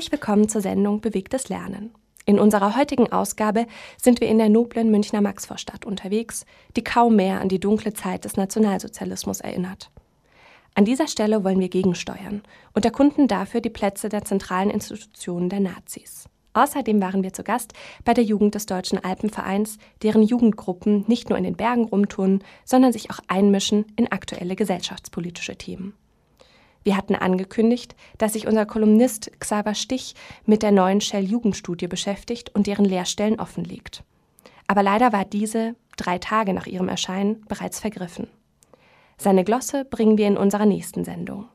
Herzlich willkommen zur Sendung Bewegtes Lernen. In unserer heutigen Ausgabe sind wir in der noblen Münchner Maxvorstadt unterwegs, die kaum mehr an die dunkle Zeit des Nationalsozialismus erinnert. An dieser Stelle wollen wir gegensteuern und erkunden dafür die Plätze der zentralen Institutionen der Nazis. Außerdem waren wir zu Gast bei der Jugend des Deutschen Alpenvereins, deren Jugendgruppen nicht nur in den Bergen rumturnen, sondern sich auch einmischen in aktuelle gesellschaftspolitische Themen. Wir hatten angekündigt, dass sich unser Kolumnist Xaver Stich mit der neuen Shell-Jugendstudie beschäftigt und deren Lehrstellen offenlegt. Aber leider war diese, drei Tage nach ihrem Erscheinen, bereits vergriffen. Seine Glosse bringen wir in unserer nächsten Sendung.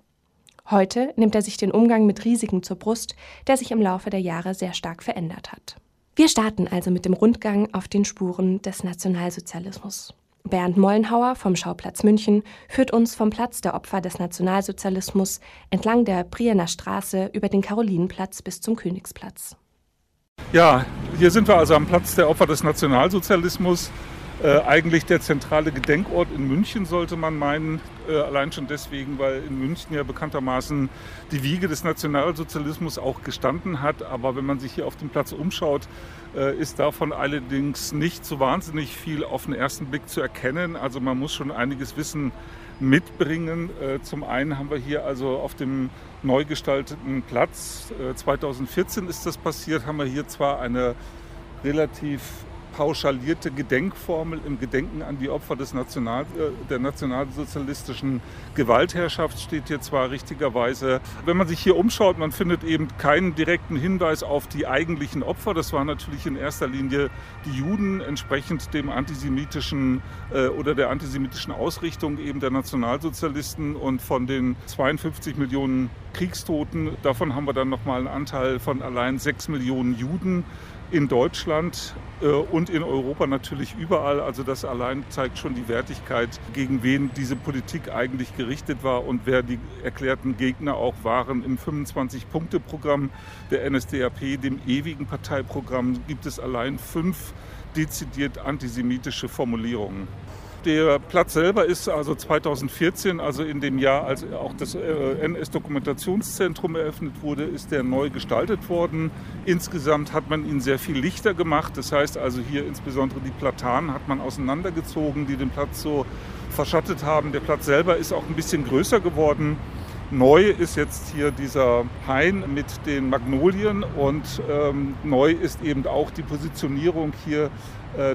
Heute nimmt er sich den Umgang mit Risiken zur Brust, der sich im Laufe der Jahre sehr stark verändert hat. Wir starten also mit dem Rundgang auf den Spuren des Nationalsozialismus. Bernd Mollenhauer vom Schauplatz München führt uns vom Platz der Opfer des Nationalsozialismus entlang der Priener Straße über den Karolinenplatz bis zum Königsplatz. Ja, hier sind wir also am Platz der Opfer des Nationalsozialismus. Äh, eigentlich der zentrale Gedenkort in München, sollte man meinen. Äh, allein schon deswegen, weil in München ja bekanntermaßen die Wiege des Nationalsozialismus auch gestanden hat. Aber wenn man sich hier auf dem Platz umschaut, äh, ist davon allerdings nicht so wahnsinnig viel auf den ersten Blick zu erkennen. Also man muss schon einiges Wissen mitbringen. Äh, zum einen haben wir hier also auf dem neu gestalteten Platz, 2014 äh, ist das passiert, haben wir hier zwar eine relativ pauschalierte Gedenkformel im Gedenken an die Opfer des National, äh, der nationalsozialistischen Gewaltherrschaft steht hier zwar richtigerweise. Wenn man sich hier umschaut, man findet eben keinen direkten Hinweis auf die eigentlichen Opfer. Das waren natürlich in erster Linie die Juden, entsprechend dem antisemitischen äh, oder der antisemitischen Ausrichtung eben der Nationalsozialisten und von den 52 Millionen Kriegstoten, davon haben wir dann nochmal einen Anteil von allein 6 Millionen Juden in Deutschland äh, und in Europa natürlich überall. Also das allein zeigt schon die Wertigkeit, gegen wen diese Politik eigentlich gerichtet war und wer die erklärten Gegner auch waren. Im 25-Punkte-Programm der NSDAP, dem ewigen Parteiprogramm, gibt es allein fünf dezidiert antisemitische Formulierungen. Der Platz selber ist also 2014, also in dem Jahr, als auch das äh, NS-Dokumentationszentrum eröffnet wurde, ist der neu gestaltet worden. Insgesamt hat man ihn sehr viel lichter gemacht. Das heißt also hier insbesondere die Platanen hat man auseinandergezogen, die den Platz so verschattet haben. Der Platz selber ist auch ein bisschen größer geworden. Neu ist jetzt hier dieser Hain mit den Magnolien und ähm, neu ist eben auch die Positionierung hier äh,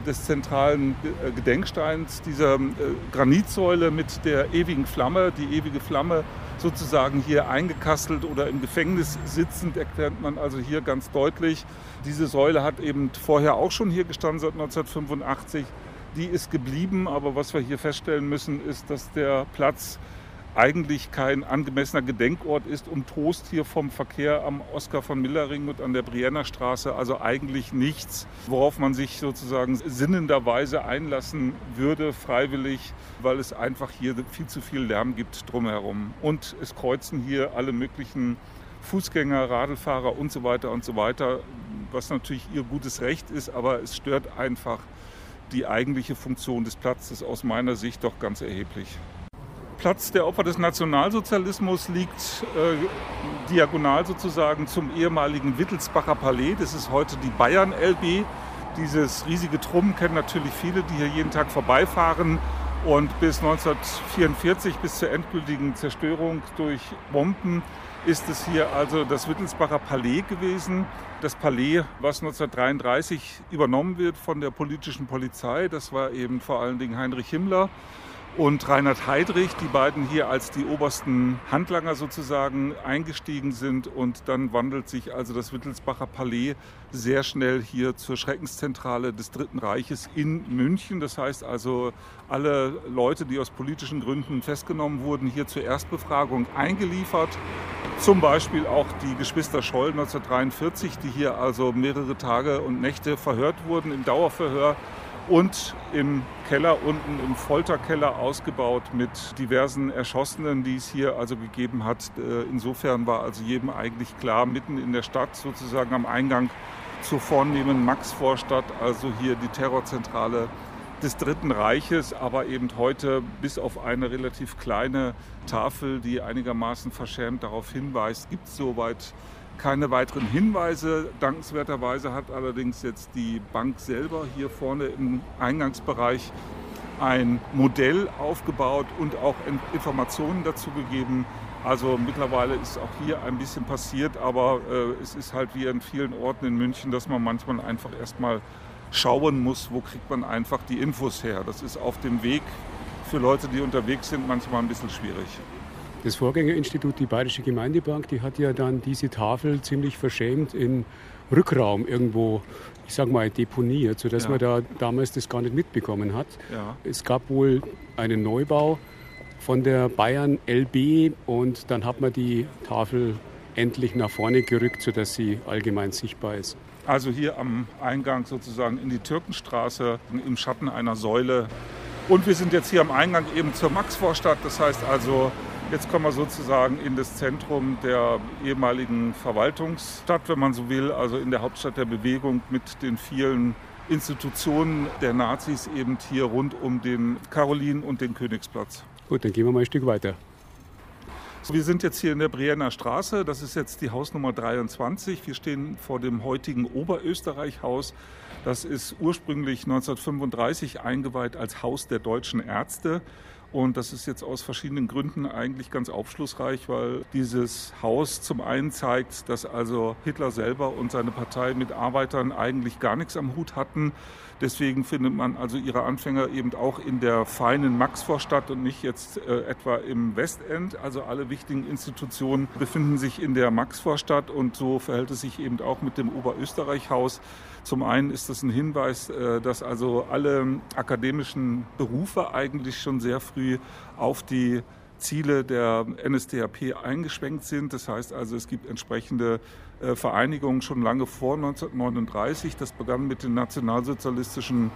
des zentralen äh, Gedenksteins, dieser äh, Granitsäule mit der ewigen Flamme, die ewige Flamme sozusagen hier eingekastelt oder im Gefängnis sitzend, erklärt man also hier ganz deutlich. Diese Säule hat eben vorher auch schon hier gestanden seit 1985. Die ist geblieben, aber was wir hier feststellen müssen, ist, dass der Platz eigentlich kein angemessener Gedenkort ist und Trost hier vom Verkehr am Oskar von Millering und an der Brienner Straße. Also eigentlich nichts, worauf man sich sozusagen sinnenderweise einlassen würde, freiwillig, weil es einfach hier viel zu viel Lärm gibt drumherum. Und es kreuzen hier alle möglichen Fußgänger, Radlfahrer und so weiter und so weiter, was natürlich ihr gutes Recht ist, aber es stört einfach die eigentliche Funktion des Platzes aus meiner Sicht doch ganz erheblich. Platz der Opfer des Nationalsozialismus liegt äh, diagonal sozusagen zum ehemaligen Wittelsbacher Palais. Das ist heute die Bayern LB. Dieses riesige Trumm kennen natürlich viele, die hier jeden Tag vorbeifahren. Und bis 1944, bis zur endgültigen Zerstörung durch Bomben, ist es hier also das Wittelsbacher Palais gewesen. Das Palais, was 1933 übernommen wird von der politischen Polizei, das war eben vor allen Dingen Heinrich Himmler. Und Reinhard Heydrich, die beiden hier als die obersten Handlanger sozusagen eingestiegen sind. Und dann wandelt sich also das Wittelsbacher Palais sehr schnell hier zur Schreckenszentrale des Dritten Reiches in München. Das heißt also, alle Leute, die aus politischen Gründen festgenommen wurden, hier zur Erstbefragung eingeliefert. Zum Beispiel auch die Geschwister Scholl 1943, die hier also mehrere Tage und Nächte verhört wurden im Dauerverhör und im Keller unten im Folterkeller ausgebaut mit diversen Erschossenen, die es hier also gegeben hat. Äh, insofern war also jedem eigentlich klar, mitten in der Stadt sozusagen am Eingang zur vornehmen Maxvorstadt, also hier die Terrorzentrale des Dritten Reiches, aber eben heute bis auf eine relativ kleine Tafel, die einigermaßen verschämt darauf hinweist, gibt es soweit keine weiteren Hinweise. Dankenswerterweise hat allerdings jetzt die Bank selber hier vorne im Eingangsbereich ein Modell aufgebaut und auch Informationen dazu gegeben. Also mittlerweile ist auch hier ein bisschen passiert, aber äh, es ist halt wie an vielen Orten in München, dass man manchmal einfach erstmal schauen muss, wo kriegt man einfach die Infos her. Das ist auf dem Weg für Leute, die unterwegs sind, manchmal ein bisschen schwierig. Das Vorgängerinstitut, die Bayerische Gemeindebank, die hat ja dann diese Tafel ziemlich verschämt in Rückraum irgendwo, ich sag mal, deponiert, sodass ja. man da damals das gar nicht mitbekommen hat. Ja. Es gab wohl einen Neubau von der Bayern LB und dann hat man die Tafel endlich nach vorne gerückt, sodass sie allgemein sichtbar ist. Also hier am Eingang sozusagen in die Türkenstraße im Schatten einer Säule. Und wir sind jetzt hier am Eingang eben zur Maxvorstadt. Das heißt also, Jetzt kommen wir sozusagen in das Zentrum der ehemaligen Verwaltungsstadt, wenn man so will, also in der Hauptstadt der Bewegung mit den vielen Institutionen der Nazis eben hier rund um den Karolin und den Königsplatz. Gut, dann gehen wir mal ein Stück weiter. Wir sind jetzt hier in der Brienner Straße. Das ist jetzt die Hausnummer 23. Wir stehen vor dem heutigen Oberösterreich-Haus. Das ist ursprünglich 1935 eingeweiht als Haus der deutschen Ärzte. Und das ist jetzt aus verschiedenen Gründen eigentlich ganz aufschlussreich, weil dieses Haus zum einen zeigt, dass also Hitler selber und seine Partei mit Arbeitern eigentlich gar nichts am Hut hatten. Deswegen findet man also ihre Anfänger eben auch in der feinen Maxvorstadt und nicht jetzt äh, etwa im Westend. Also alle wichtigen Institutionen befinden sich in der Maxvorstadt und so verhält es sich eben auch mit dem Oberösterreich-Haus. Zum einen ist das ein Hinweis, äh, dass also alle akademischen Berufe eigentlich schon sehr früh auf die Ziele der NSDAP eingeschwenkt sind. Das heißt also, es gibt entsprechende äh, Vereinigungen schon lange vor 1939. Das begann mit dem nationalsozialistischen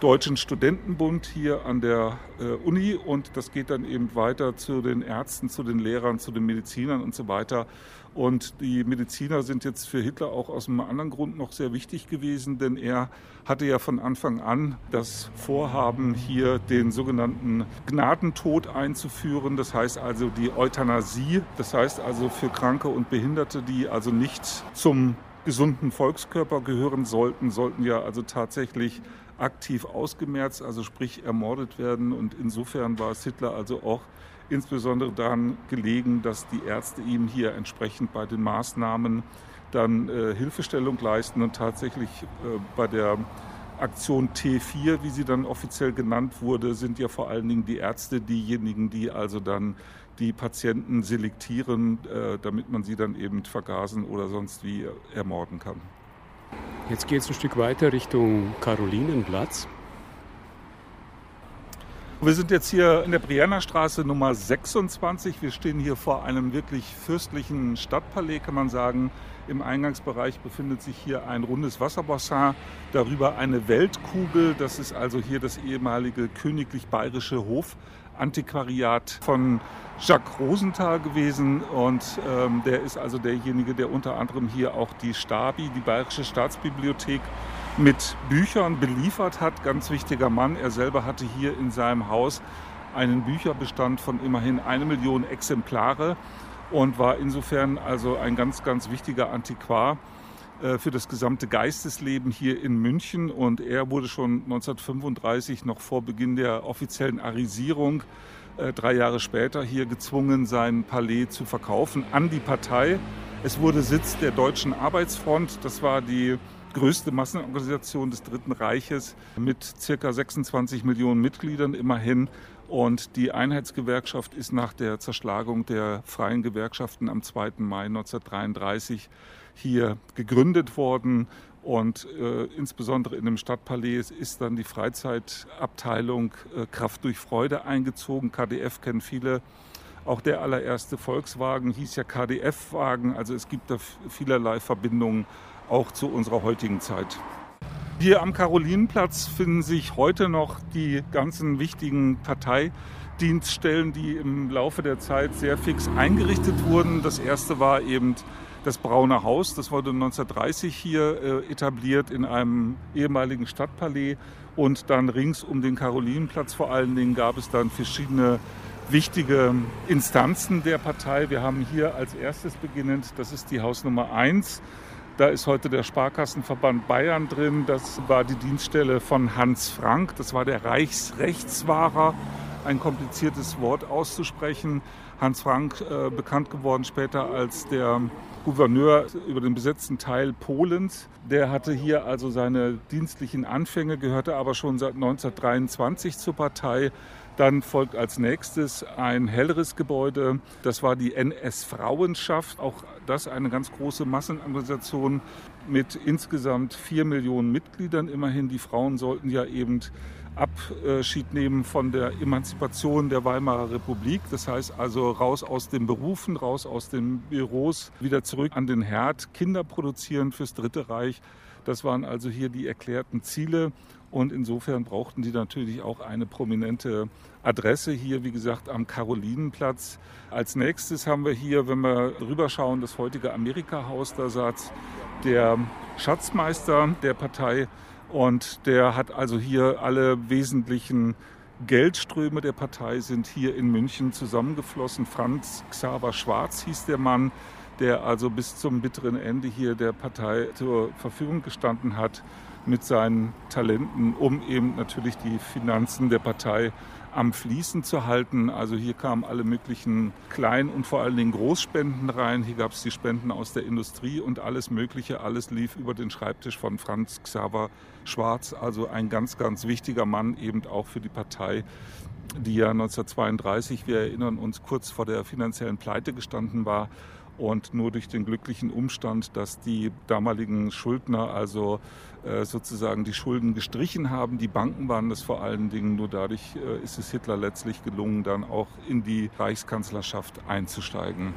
Deutschen Studentenbund hier an der äh, Uni und das geht dann eben weiter zu den Ärzten, zu den Lehrern, zu den Medizinern und so weiter. Und die Mediziner sind jetzt für Hitler auch aus einem anderen Grund noch sehr wichtig gewesen, denn er hatte ja von Anfang an das Vorhaben, hier den sogenannten Gnadentod einzuführen. Das heißt also die Euthanasie. Das heißt also für Kranke und Behinderte, die also nicht zum gesunden Volkskörper gehören sollten, sollten ja also tatsächlich aktiv ausgemerzt, also sprich ermordet werden. Und insofern war es Hitler also auch insbesondere daran gelegen, dass die Ärzte ihm hier entsprechend bei den Maßnahmen dann äh, Hilfestellung leisten und tatsächlich äh, bei der Aktion T4, wie sie dann offiziell genannt wurde, sind ja vor allen Dingen die Ärzte diejenigen, die also dann die Patienten selektieren, äh, damit man sie dann eben vergasen oder sonst wie ermorden kann. Jetzt geht es ein Stück weiter Richtung Karolinenplatz. Wir sind jetzt hier in der Brienner Straße Nummer 26. Wir stehen hier vor einem wirklich fürstlichen Stadtpalais, kann man sagen. Im Eingangsbereich befindet sich hier ein rundes Wasserbassin, darüber eine Weltkugel. Das ist also hier das ehemalige königlich bayerische Hofantiquariat von Jacques Rosenthal gewesen. Und ähm, der ist also derjenige, der unter anderem hier auch die Stabi, die Bayerische Staatsbibliothek, mit Büchern beliefert hat. Ganz wichtiger Mann. Er selber hatte hier in seinem Haus einen Bücherbestand von immerhin eine Million Exemplare und war insofern also ein ganz, ganz wichtiger Antiquar äh, für das gesamte Geistesleben hier in München. Und er wurde schon 1935, noch vor Beginn der offiziellen Arisierung, äh, drei Jahre später hier gezwungen, sein Palais zu verkaufen an die Partei. Es wurde Sitz der Deutschen Arbeitsfront. Das war die größte Massenorganisation des Dritten Reiches mit circa 26 Millionen Mitgliedern immerhin. Und die Einheitsgewerkschaft ist nach der Zerschlagung der freien Gewerkschaften am 2. Mai 1933 hier gegründet worden. Und äh, insbesondere in dem Stadtpalais ist dann die Freizeitabteilung äh, Kraft durch Freude eingezogen. KDF kennen viele. Auch der allererste Volkswagen hieß ja KDF-Wagen. Also es gibt da vielerlei Verbindungen auch zu unserer heutigen Zeit. Hier am Karolinenplatz finden sich heute noch die ganzen wichtigen Parteidienststellen, die im Laufe der Zeit sehr fix eingerichtet wurden. Das erste war eben das Braune Haus. Das wurde 1930 hier äh, etabliert in einem ehemaligen Stadtpalais. Und dann rings um den Karolinenplatz vor allen Dingen gab es dann verschiedene wichtige Instanzen der Partei. Wir haben hier als erstes beginnend, das ist die Hausnummer 1, da ist heute der Sparkassenverband Bayern drin. Das war die Dienststelle von Hans Frank. Das war der Reichsrechtswahrer. Ein kompliziertes Wort auszusprechen. Hans Frank, äh, bekannt geworden später als der Gouverneur über den besetzten Teil Polens. Der hatte hier also seine dienstlichen Anfänge, gehörte aber schon seit 1923 zur Partei. Dann folgt als nächstes ein helleres Gebäude. Das war die NS-Frauenschaft. Auch das eine ganz große Massenorganisation mit insgesamt vier Millionen Mitgliedern. Immerhin, die Frauen sollten ja eben Abschied nehmen von der Emanzipation der Weimarer Republik. Das heißt also raus aus den Berufen, raus aus den Büros, wieder zurück an den Herd, Kinder produzieren fürs Dritte Reich. Das waren also hier die erklärten Ziele. Und insofern brauchten die natürlich auch eine prominente Adresse hier, wie gesagt, am Karolinenplatz. Als nächstes haben wir hier, wenn wir rüberschauen, das heutige Amerika-Haus. Da saß der Schatzmeister der Partei und der hat also hier alle wesentlichen Geldströme der Partei sind hier in München zusammengeflossen. Franz Xaver Schwarz hieß der Mann, der also bis zum bitteren Ende hier der Partei zur Verfügung gestanden hat mit seinen Talenten, um eben natürlich die Finanzen der Partei am Fließen zu halten. Also hier kamen alle möglichen Klein- und vor allen Dingen Großspenden rein. Hier gab es die Spenden aus der Industrie und alles Mögliche. Alles lief über den Schreibtisch von Franz Xaver Schwarz. Also ein ganz, ganz wichtiger Mann eben auch für die Partei die ja 1932, wir erinnern uns, kurz vor der finanziellen Pleite gestanden war und nur durch den glücklichen Umstand, dass die damaligen Schuldner also sozusagen die Schulden gestrichen haben, die Banken waren das vor allen Dingen, nur dadurch äh, ist es Hitler letztlich gelungen, dann auch in die Reichskanzlerschaft einzusteigen.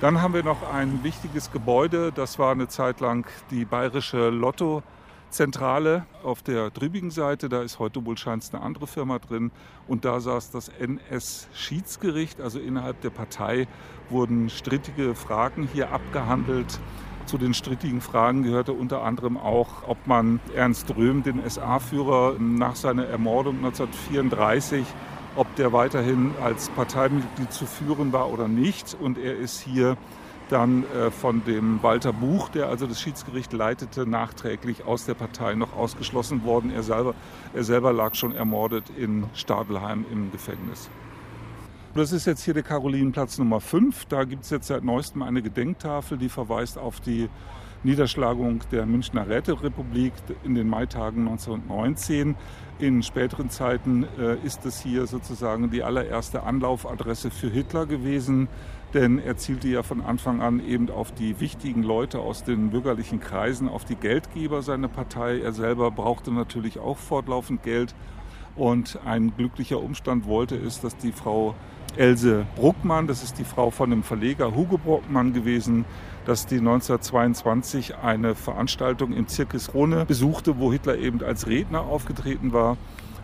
Dann haben wir noch ein wichtiges Gebäude, das war eine Zeit lang die bayerische Lotto Zentrale auf der drübigen Seite. Da ist heute wohl scheint eine andere Firma drin. Und da saß das NS-Schiedsgericht. Also innerhalb der Partei wurden strittige Fragen hier abgehandelt. Zu den strittigen Fragen gehörte unter anderem auch, ob man Ernst Röhm, den SA-Führer, nach seiner Ermordung 1934 ob der weiterhin als Parteimitglied zu führen war oder nicht. Und er ist hier dann äh, von dem Walter Buch, der also das Schiedsgericht leitete, nachträglich aus der Partei noch ausgeschlossen worden. Er selber, er selber lag schon ermordet in Stadelheim im Gefängnis. Das ist jetzt hier der Karolinenplatz Nummer 5. Da gibt es jetzt seit neuestem eine Gedenktafel, die verweist auf die Niederschlagung der Münchner Räterepublik in den Maitagen 1919. In späteren Zeiten äh, ist es hier sozusagen die allererste Anlaufadresse für Hitler gewesen denn er zielte ja von Anfang an eben auf die wichtigen Leute aus den bürgerlichen Kreisen, auf die Geldgeber seiner Partei. Er selber brauchte natürlich auch fortlaufend Geld und ein glücklicher Umstand wollte es, dass die Frau Else Bruckmann, das ist die Frau von dem Verleger Hugo Bruckmann gewesen, dass die 1922 eine Veranstaltung im Zirkus Rhone besuchte, wo Hitler eben als Redner aufgetreten war.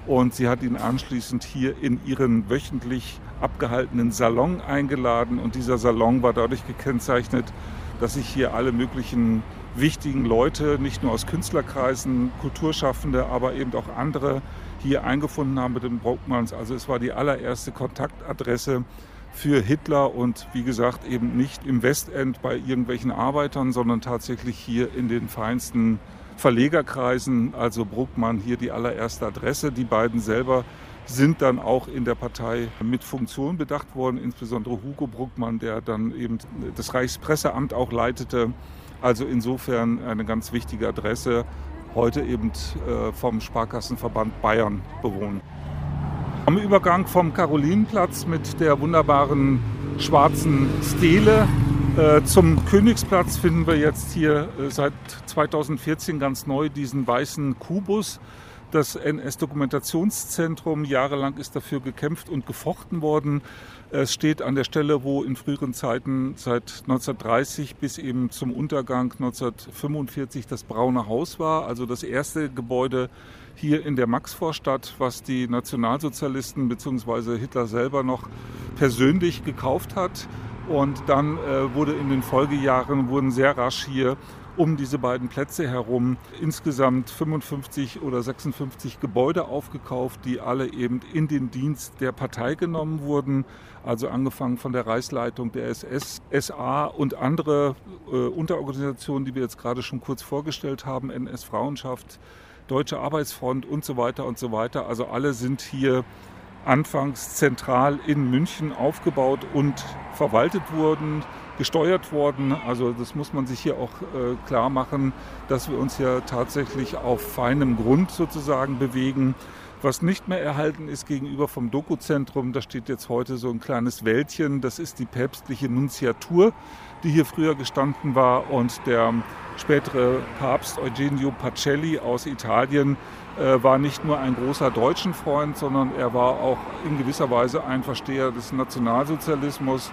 Und sie hat ihn anschließend hier in ihren wöchentlich abgehaltenen Salon eingeladen. Und dieser Salon war dadurch gekennzeichnet, dass sich hier alle möglichen wichtigen Leute, nicht nur aus Künstlerkreisen, Kulturschaffende, aber eben auch andere hier eingefunden haben mit den Brockmanns. Also es war die allererste Kontaktadresse für Hitler und wie gesagt eben nicht im Westend bei irgendwelchen Arbeitern, sondern tatsächlich hier in den feinsten Verlegerkreisen, also Bruckmann hier die allererste Adresse. Die beiden selber sind dann auch in der Partei mit Funktion bedacht worden, insbesondere Hugo Bruckmann, der dann eben das Reichspresseamt auch leitete. Also insofern eine ganz wichtige Adresse, heute eben äh, vom Sparkassenverband Bayern bewohnt. Am Übergang vom Karolinenplatz mit der wunderbaren schwarzen Stele äh, zum Königsplatz finden wir jetzt hier äh, seit 2014 ganz neu diesen weißen Kubus. Das NS-Dokumentationszentrum, jahrelang ist dafür gekämpft und gefochten worden. Es steht an der Stelle, wo in früheren Zeiten seit 1930 bis eben zum Untergang 1945 das Braune Haus war, also das erste Gebäude hier in der Maxvorstadt, was die Nationalsozialisten bzw. Hitler selber noch persönlich gekauft hat. Und dann äh, wurde in den Folgejahren wurden sehr rasch hier um diese beiden Plätze herum insgesamt 55 oder 56 Gebäude aufgekauft, die alle eben in den Dienst der Partei genommen wurden. Also angefangen von der Reichsleitung der SS, SA und andere äh, Unterorganisationen, die wir jetzt gerade schon kurz vorgestellt haben, NS-Frauenschaft, Deutsche Arbeitsfront und so weiter und so weiter. Also alle sind hier anfangs zentral in München aufgebaut und verwaltet wurden, gesteuert worden. Also das muss man sich hier auch äh, klar machen, dass wir uns hier tatsächlich auf feinem Grund sozusagen bewegen. Was nicht mehr erhalten ist gegenüber vom Dokuzentrum, da steht jetzt heute so ein kleines Wäldchen, das ist die päpstliche Nunziatur, die hier früher gestanden war und der spätere Papst Eugenio Pacelli aus Italien äh, war nicht nur ein großer deutschen Freund, sondern er war auch in gewisser Weise ein Versteher des Nationalsozialismus,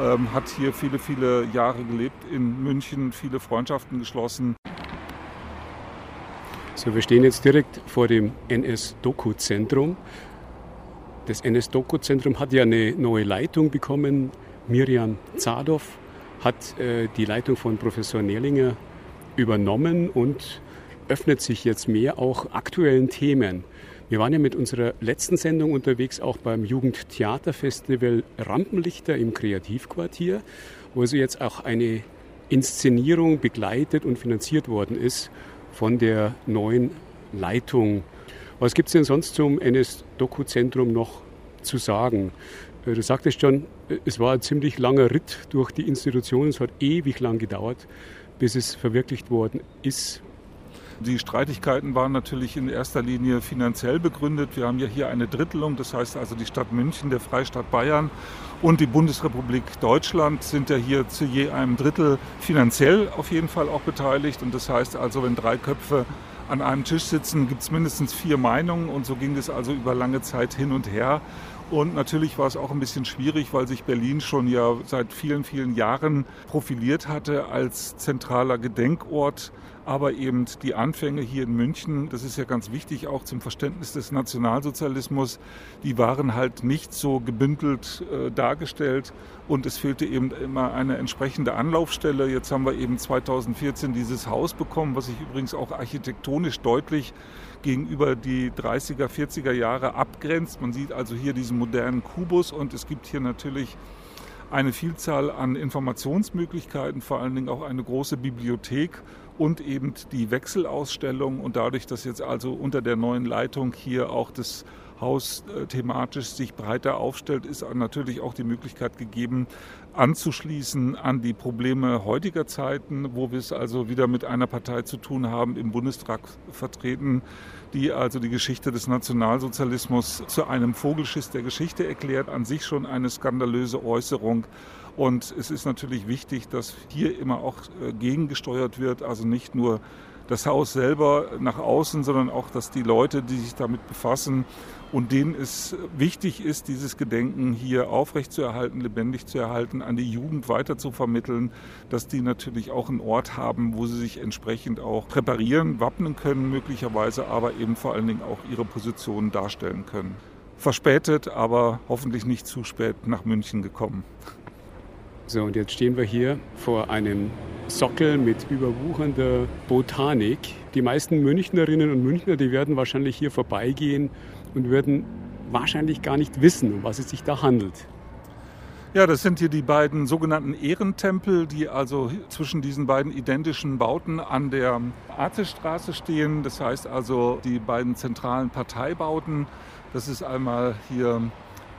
ähm, hat hier viele, viele Jahre gelebt in München, viele Freundschaften geschlossen. So, wir stehen jetzt direkt vor dem NS-Doku-Zentrum. Das NS-Doku-Zentrum hat ja eine neue Leitung bekommen. Miriam Zadow hat äh, die Leitung von Professor Nerlinger übernommen und öffnet sich jetzt mehr auch aktuellen Themen. Wir waren ja mit unserer letzten Sendung unterwegs auch beim Jugendtheaterfestival Rampenlichter im Kreativquartier, wo also jetzt auch eine Inszenierung begleitet und finanziert worden ist von der neuen Leitung. Was gibt es denn sonst zum NS-Doku-Zentrum noch zu sagen? Äh, du sagtest schon, es war ein ziemlich langer Ritt durch die Institution. Es hat ewig lang gedauert, bis es verwirklicht worden ist. Die Streitigkeiten waren natürlich in erster Linie finanziell begründet. Wir haben ja hier eine Drittelung, das heißt also die Stadt München, der Freistaat Bayern und die Bundesrepublik Deutschland sind ja hier zu je einem Drittel finanziell auf jeden Fall auch beteiligt. Und das heißt also, wenn drei Köpfe an einem Tisch sitzen, gibt es mindestens vier Meinungen und so ging es also über lange Zeit hin und her. Und natürlich war es auch ein bisschen schwierig, weil sich Berlin schon ja seit vielen, vielen Jahren profiliert hatte als zentraler Gedenkort aber eben die Anfänge hier in München, das ist ja ganz wichtig auch zum Verständnis des Nationalsozialismus, die waren halt nicht so gebündelt äh, dargestellt und es fehlte eben immer eine entsprechende Anlaufstelle. Jetzt haben wir eben 2014 dieses Haus bekommen, was sich übrigens auch architektonisch deutlich gegenüber die 30er, 40er Jahre abgrenzt. Man sieht also hier diesen modernen Kubus und es gibt hier natürlich eine Vielzahl an Informationsmöglichkeiten, vor allen Dingen auch eine große Bibliothek und eben die Wechselausstellung. Und dadurch, dass jetzt also unter der neuen Leitung hier auch das Haus äh, thematisch sich breiter aufstellt, ist natürlich auch die Möglichkeit gegeben, anzuschließen an die Probleme heutiger Zeiten, wo wir es also wieder mit einer Partei zu tun haben, im Bundestag vertreten, die also die Geschichte des Nationalsozialismus zu einem Vogelschiss der Geschichte erklärt, an sich schon eine skandalöse Äußerung. Und es ist natürlich wichtig, dass hier immer auch äh, gegengesteuert wird, also nicht nur das Haus selber nach außen, sondern auch, dass die Leute, die sich damit befassen und denen es wichtig ist, dieses Gedenken hier aufrechtzuerhalten, lebendig zu erhalten, an die Jugend weiter zu vermitteln, dass die natürlich auch einen Ort haben, wo sie sich entsprechend auch präparieren, wappnen können möglicherweise, aber eben vor allen Dingen auch ihre Positionen darstellen können. Verspätet, aber hoffentlich nicht zu spät nach München gekommen. So, und jetzt stehen wir hier vor einem Sockel mit überwuchernder Botanik. Die meisten Münchnerinnen und Münchner, die werden wahrscheinlich hier vorbeigehen und würden wahrscheinlich gar nicht wissen, um was es sich da handelt. Ja, das sind hier die beiden sogenannten Ehrentempel, die also zwischen diesen beiden identischen Bauten an der Arzestraße stehen. Das heißt also die beiden zentralen Parteibauten. Das ist einmal hier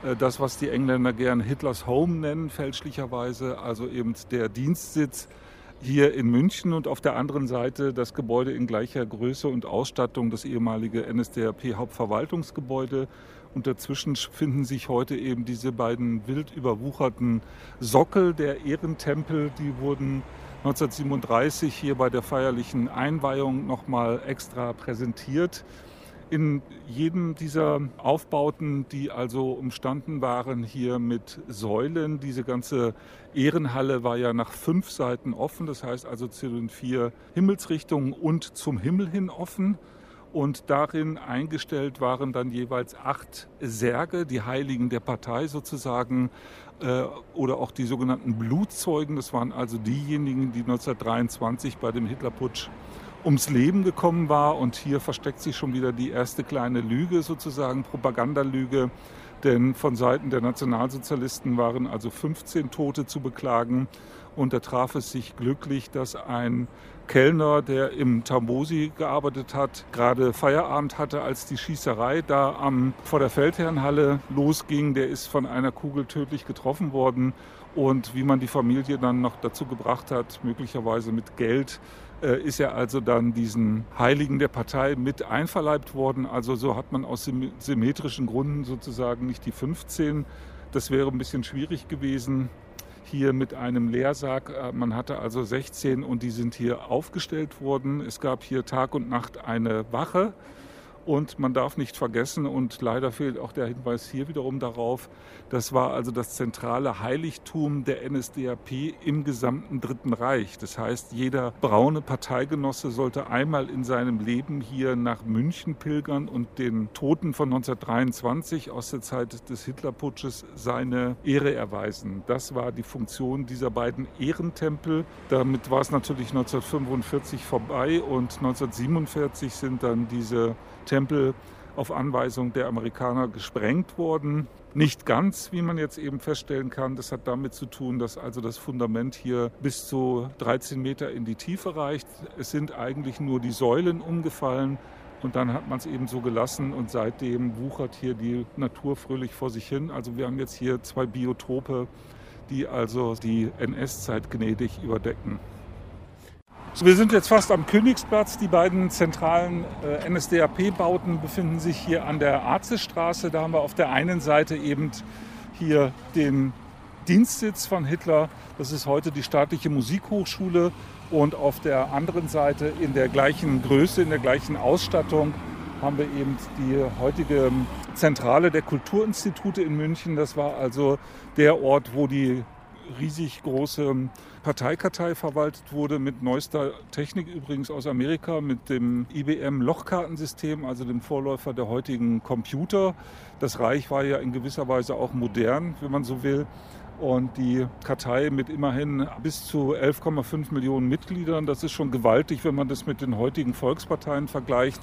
äh, das, was die Engländer gern Hitlers Home nennen, fälschlicherweise, also eben der Dienstsitz hier in München und auf der anderen Seite das Gebäude in gleicher Größe und Ausstattung, das ehemalige NSDAP Hauptverwaltungsgebäude. Und dazwischen finden sich heute eben diese beiden wild überwucherten Sockel der Ehrentempel. Die wurden 1937 hier bei der feierlichen Einweihung nochmal extra präsentiert. In jedem dieser Aufbauten, die also umstanden waren, hier mit Säulen, diese ganze Ehrenhalle war ja nach fünf Seiten offen, das heißt also zu den vier Himmelsrichtungen und zum Himmel hin offen. Und darin eingestellt waren dann jeweils acht Särge, die Heiligen der Partei sozusagen, äh, oder auch die sogenannten Blutzeugen. Das waren also diejenigen, die 1923 bei dem Hitlerputsch ums Leben gekommen war. Und hier versteckt sich schon wieder die erste kleine Lüge sozusagen, Propagandalüge. Denn von Seiten der Nationalsozialisten waren also 15 Tote zu beklagen. Und da traf es sich glücklich, dass ein Kellner, der im Tambosi gearbeitet hat, gerade Feierabend hatte, als die Schießerei da am, vor der Feldherrnhalle losging. Der ist von einer Kugel tödlich getroffen worden. Und wie man die Familie dann noch dazu gebracht hat, möglicherweise mit Geld, ist er also dann diesen Heiligen der Partei mit einverleibt worden. Also so hat man aus symmetrischen Gründen sozusagen nicht die 15. Das wäre ein bisschen schwierig gewesen hier mit einem Leersarg. Äh, man hatte also 16 und die sind hier aufgestellt worden. Es gab hier Tag und Nacht eine Wache. Und man darf nicht vergessen, und leider fehlt auch der Hinweis hier wiederum darauf, das war also das zentrale Heiligtum der NSDAP im gesamten Dritten Reich. Das heißt, jeder braune Parteigenosse sollte einmal in seinem Leben hier nach München pilgern und den Toten von 1923 aus der Zeit des Hitlerputsches seine Ehre erweisen. Das war die Funktion dieser beiden Ehrentempel. Damit war es natürlich 1945 vorbei und 1947 sind dann diese Tempel auf Anweisung der Amerikaner gesprengt worden. Nicht ganz, wie man jetzt eben feststellen kann. Das hat damit zu tun, dass also das Fundament hier bis zu 13 Meter in die Tiefe reicht. Es sind eigentlich nur die Säulen umgefallen. Und dann hat man es eben so gelassen und seitdem wuchert hier die Natur fröhlich vor sich hin. Also wir haben jetzt hier zwei Biotope, die also die NS-Zeit gnädig überdecken. Wir sind jetzt fast am Königsplatz. Die beiden zentralen äh, NSDAP-Bauten befinden sich hier an der Arzestraße. Da haben wir auf der einen Seite eben hier den Dienstsitz von Hitler. Das ist heute die staatliche Musikhochschule. Und auf der anderen Seite in der gleichen Größe, in der gleichen Ausstattung haben wir eben die heutige Zentrale der Kulturinstitute in München. Das war also der Ort, wo die riesig große Parteikartei verwaltet wurde mit neuester Technik übrigens aus Amerika, mit dem IBM Lochkartensystem, also dem Vorläufer der heutigen Computer. Das Reich war ja in gewisser Weise auch modern, wenn man so will. Und die Kartei mit immerhin bis zu 11,5 Millionen Mitgliedern, das ist schon gewaltig, wenn man das mit den heutigen Volksparteien vergleicht.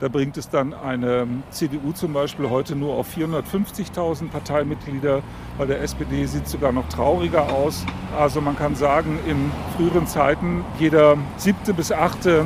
Da bringt es dann eine CDU zum Beispiel heute nur auf 450.000 Parteimitglieder. Bei der SPD sieht es sogar noch trauriger aus. Also man kann sagen, in früheren Zeiten jeder siebte bis achte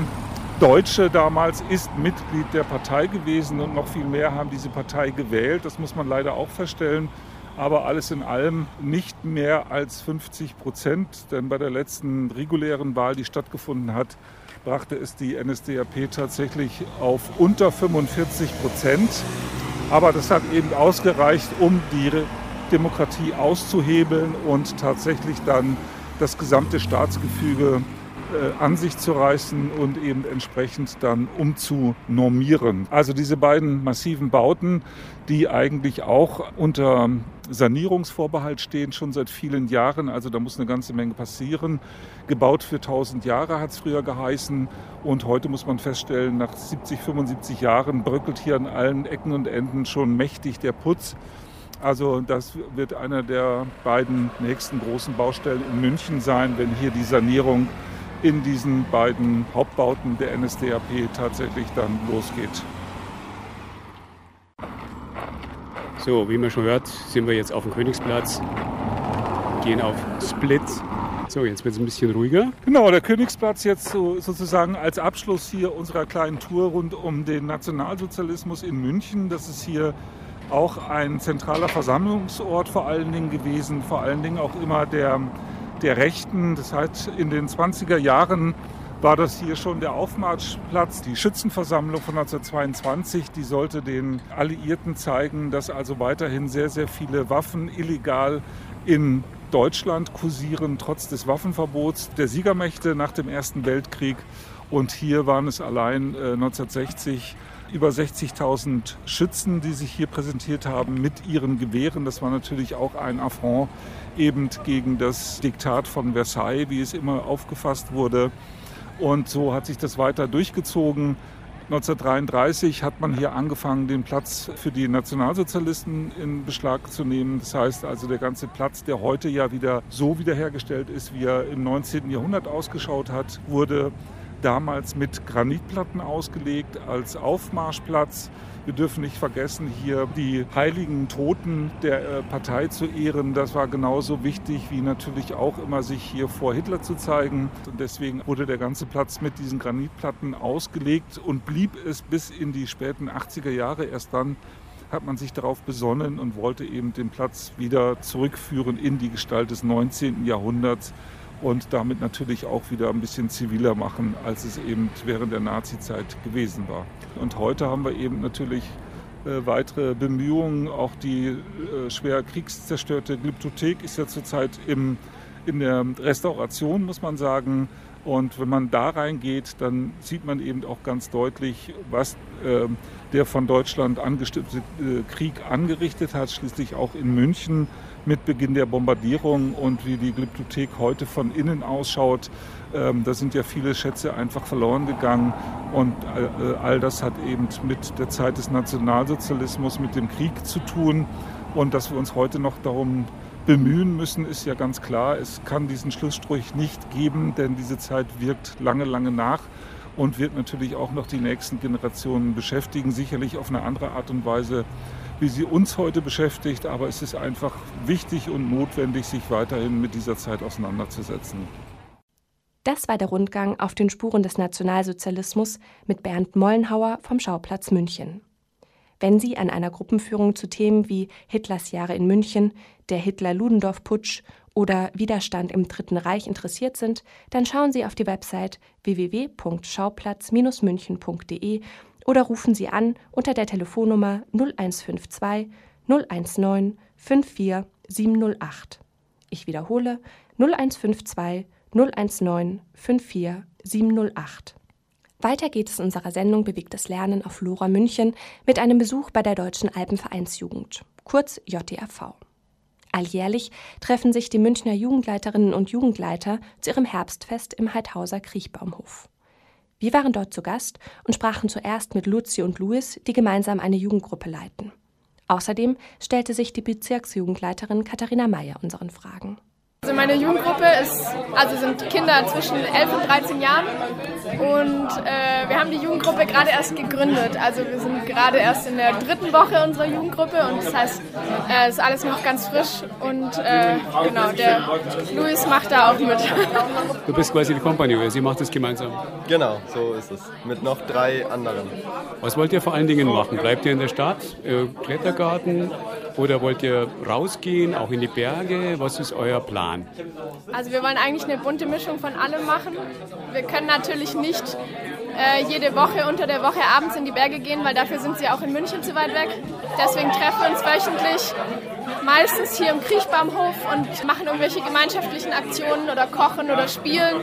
Deutsche damals ist Mitglied der Partei gewesen und noch viel mehr haben diese Partei gewählt. Das muss man leider auch feststellen. Aber alles in allem nicht mehr als 50 Prozent, denn bei der letzten regulären Wahl, die stattgefunden hat, brachte es die NSDAP tatsächlich auf unter 45 Prozent. Aber das hat eben ausgereicht, um die Demokratie auszuhebeln und tatsächlich dann das gesamte Staatsgefüge äh, an sich zu reißen und eben entsprechend dann umzunormieren. Also diese beiden massiven Bauten, die eigentlich auch unter Sanierungsvorbehalt stehen, schon seit vielen Jahren. Also da muss eine ganze Menge passieren. Gebaut für 1000 Jahre hat es früher geheißen. Und heute muss man feststellen, nach 70, 75 Jahren bröckelt hier an allen Ecken und Enden schon mächtig der Putz. Also das wird einer der beiden nächsten großen Baustellen in München sein, wenn hier die Sanierung in diesen beiden Hauptbauten der NSDAP tatsächlich dann losgeht. So, wie man schon hört, sind wir jetzt auf dem Königsplatz, gehen auf Split. So, jetzt wird es ein bisschen ruhiger. Genau, der Königsplatz jetzt so, sozusagen als Abschluss hier unserer kleinen Tour rund um den Nationalsozialismus in München. Das ist hier auch ein zentraler Versammlungsort vor allen Dingen gewesen, vor allen Dingen auch immer der der Rechten. Das heißt, in den 20er Jahren war das hier schon der Aufmarschplatz, die Schützenversammlung von 1922. Die sollte den Alliierten zeigen, dass also weiterhin sehr, sehr viele Waffen illegal in Deutschland kursieren, trotz des Waffenverbots der Siegermächte nach dem Ersten Weltkrieg. Und hier waren es allein äh, 1960 über 60.000 Schützen, die sich hier präsentiert haben mit ihren Gewehren. Das war natürlich auch ein Affront eben gegen das Diktat von Versailles, wie es immer aufgefasst wurde. Und so hat sich das weiter durchgezogen. 1933 hat man hier angefangen, den Platz für die Nationalsozialisten in Beschlag zu nehmen. Das heißt also, der ganze Platz, der heute ja wieder so wiederhergestellt ist, wie er im 19. Jahrhundert ausgeschaut hat, wurde damals mit Granitplatten ausgelegt als Aufmarschplatz. Wir dürfen nicht vergessen, hier die heiligen Toten der äh, Partei zu ehren. Das war genauso wichtig wie natürlich auch immer sich hier vor Hitler zu zeigen. Und deswegen wurde der ganze Platz mit diesen Granitplatten ausgelegt und blieb es bis in die späten 80er Jahre. Erst dann hat man sich darauf besonnen und wollte eben den Platz wieder zurückführen in die Gestalt des 19. Jahrhunderts und damit natürlich auch wieder ein bisschen ziviler machen, als es eben während der Nazizeit gewesen war. Und heute haben wir eben natürlich äh, weitere Bemühungen. Auch die äh, schwer kriegszerstörte Glyptothek ist ja zurzeit im, in der Restauration, muss man sagen. Und wenn man da reingeht, dann sieht man eben auch ganz deutlich, was äh, der von Deutschland angestiftete äh, Krieg angerichtet hat, schließlich auch in München mit Beginn der Bombardierung und wie die Glyptothek heute von innen ausschaut. Ähm, da sind ja viele Schätze einfach verloren gegangen und äh, all das hat eben mit der Zeit des Nationalsozialismus, mit dem Krieg zu tun. Und dass wir uns heute noch darum bemühen müssen, ist ja ganz klar. Es kann diesen Schlussstrich nicht geben, denn diese Zeit wirkt lange, lange nach und wird natürlich auch noch die nächsten Generationen beschäftigen, sicherlich auf eine andere Art und Weise, wie sie uns heute beschäftigt. Aber es ist einfach wichtig und notwendig, sich weiterhin mit dieser Zeit auseinanderzusetzen. Das war der Rundgang auf den Spuren des Nationalsozialismus mit Bernd Mollenhauer vom Schauplatz München. Wenn Sie an einer Gruppenführung zu Themen wie Hitlers Jahre in München, der Hitler-Ludendorff-Putsch oder Widerstand im Dritten Reich interessiert sind, dann schauen Sie auf die Website www.schauplatz-münchen.de oder rufen Sie an unter der Telefonnummer 0152 019 54 708. Ich wiederhole 0152 019 54 708. Weiter geht es in unserer Sendung Bewegtes Lernen auf Lora München mit einem Besuch bei der Deutschen Alpenvereinsjugend, kurz JTRV. Alljährlich treffen sich die Münchner Jugendleiterinnen und Jugendleiter zu ihrem Herbstfest im Heidhauser Kriechbaumhof. Wir waren dort zu Gast und sprachen zuerst mit Luzi und Louis, die gemeinsam eine Jugendgruppe leiten. Außerdem stellte sich die Bezirksjugendleiterin Katharina Meyer unseren Fragen. Also meine Jugendgruppe ist, also sind Kinder zwischen 11 und 13 Jahren und äh, wir haben die Jugendgruppe gerade erst gegründet. Also wir sind gerade erst in der dritten Woche unserer Jugendgruppe und das heißt, es äh, ist alles noch ganz frisch und äh, genau, der Luis macht da auch mit. Du bist quasi die Kompanie, sie macht es gemeinsam. Genau, so ist es. Mit noch drei anderen. Was wollt ihr vor allen Dingen machen? Bleibt ihr in der Stadt, äh, Klettergarten oder wollt ihr rausgehen, auch in die Berge? Was ist euer Plan? Also wir wollen eigentlich eine bunte Mischung von allem machen. Wir können natürlich nicht äh, jede Woche unter der Woche abends in die Berge gehen, weil dafür sind sie auch in München zu weit weg. Deswegen treffen wir uns wöchentlich meistens hier im Kriechbaumhof und machen irgendwelche gemeinschaftlichen Aktionen oder kochen oder spielen.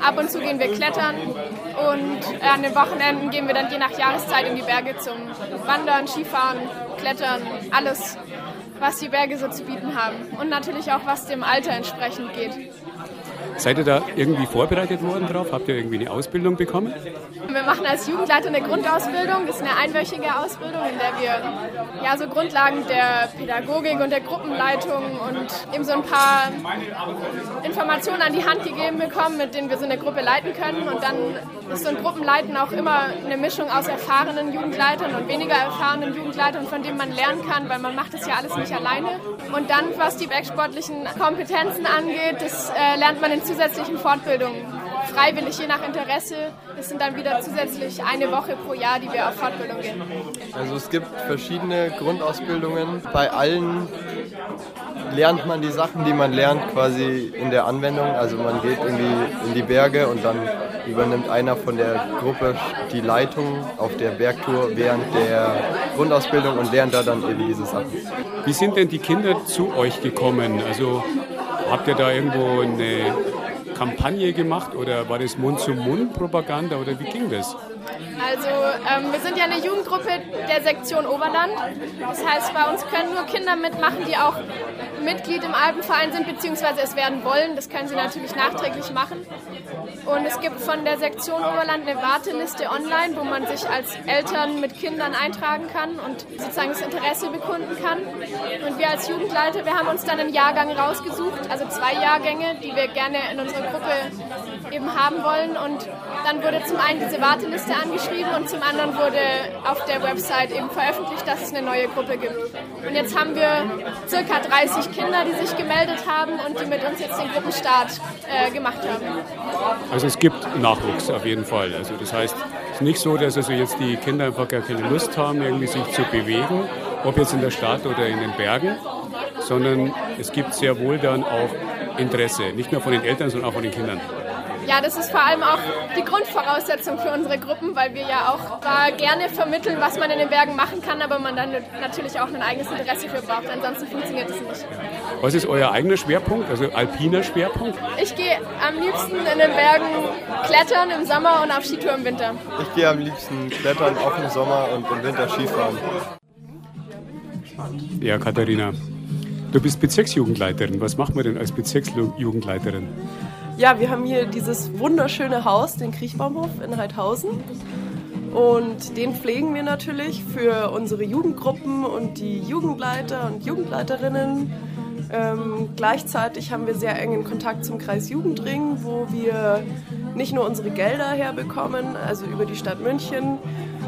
Ab und zu gehen wir klettern und an den Wochenenden gehen wir dann je nach Jahreszeit in die Berge zum Wandern, Skifahren, Klettern, alles, was die Berge so zu bieten haben. Und natürlich auch, was dem Alter entsprechend geht. Seid ihr da irgendwie vorbereitet worden drauf? Habt ihr irgendwie eine Ausbildung bekommen? Wir machen als Jugendleiter eine Grundausbildung. Das ist eine einwöchige Ausbildung, in der wir ja so Grundlagen der Pädagogik und der Gruppenleitung und eben so ein paar Informationen an die Hand gegeben bekommen, mit denen wir so eine Gruppe leiten können. Und dann ist so ein Gruppenleiten auch immer eine Mischung aus erfahrenen Jugendleitern und weniger erfahrenen Jugendleitern, von denen man lernen kann, weil man macht das ja alles nicht alleine. Und dann, was die bergsportlichen Kompetenzen angeht, das äh, lernt man in zusätzlichen Fortbildungen. Freiwillig, je nach Interesse. Es sind dann wieder zusätzlich eine Woche pro Jahr, die wir auf Fortbildung gehen. Also es gibt verschiedene Grundausbildungen. Bei allen lernt man die Sachen, die man lernt, quasi in der Anwendung. Also man geht irgendwie in die Berge und dann übernimmt einer von der Gruppe die Leitung auf der Bergtour während der Grundausbildung und lernt da dann eben diese Sachen. Wie sind denn die Kinder zu euch gekommen? Also habt ihr da irgendwo eine Kampagne gemacht oder war das Mund-zu-Mund-Propaganda oder wie ging das? Also ähm, wir sind ja eine Jugendgruppe der Sektion Oberland. Das heißt, bei uns können nur Kinder mitmachen, die auch Mitglied im Alpenverein sind, beziehungsweise es werden wollen. Das können sie natürlich nachträglich machen. Und es gibt von der Sektion Oberland eine Warteliste online, wo man sich als Eltern mit Kindern eintragen kann und sozusagen das Interesse bekunden kann. Und wir als Jugendleiter, wir haben uns dann einen Jahrgang rausgesucht, also zwei Jahrgänge, die wir gerne in unserer Gruppe eben haben wollen. Und dann wurde zum einen diese Warteliste angeschrieben und zum anderen wurde auf der Website eben veröffentlicht, dass es eine neue Gruppe gibt. Und jetzt haben wir circa 30 Kinder, die sich gemeldet haben und die mit uns jetzt den Gruppenstart äh, gemacht haben. Also es gibt Nachwuchs auf jeden Fall. Also das heißt, es ist nicht so, dass also jetzt die Kinder einfach gar keine Lust haben, irgendwie sich zu bewegen, ob jetzt in der Stadt oder in den Bergen, sondern es gibt sehr wohl dann auch Interesse, nicht nur von den Eltern, sondern auch von den Kindern. Ja, das ist vor allem auch die Grundvoraussetzung für unsere Gruppen, weil wir ja auch da gerne vermitteln, was man in den Bergen machen kann, aber man dann natürlich auch ein eigenes Interesse für braucht. Ansonsten funktioniert das nicht. Was ist euer eigener Schwerpunkt, also alpiner Schwerpunkt? Ich gehe am liebsten in den Bergen klettern im Sommer und auf Skitour im Winter. Ich gehe am liebsten klettern auch im Sommer und im Winter Skifahren. Ja, Katharina, du bist Bezirksjugendleiterin. Was macht man denn als Bezirksjugendleiterin? Ja, wir haben hier dieses wunderschöne Haus, den Kriechbaumhof in Heidhausen. Und den pflegen wir natürlich für unsere Jugendgruppen und die Jugendleiter und Jugendleiterinnen. Ähm, gleichzeitig haben wir sehr engen Kontakt zum Kreis Jugendring, wo wir nicht nur unsere Gelder herbekommen, also über die Stadt München,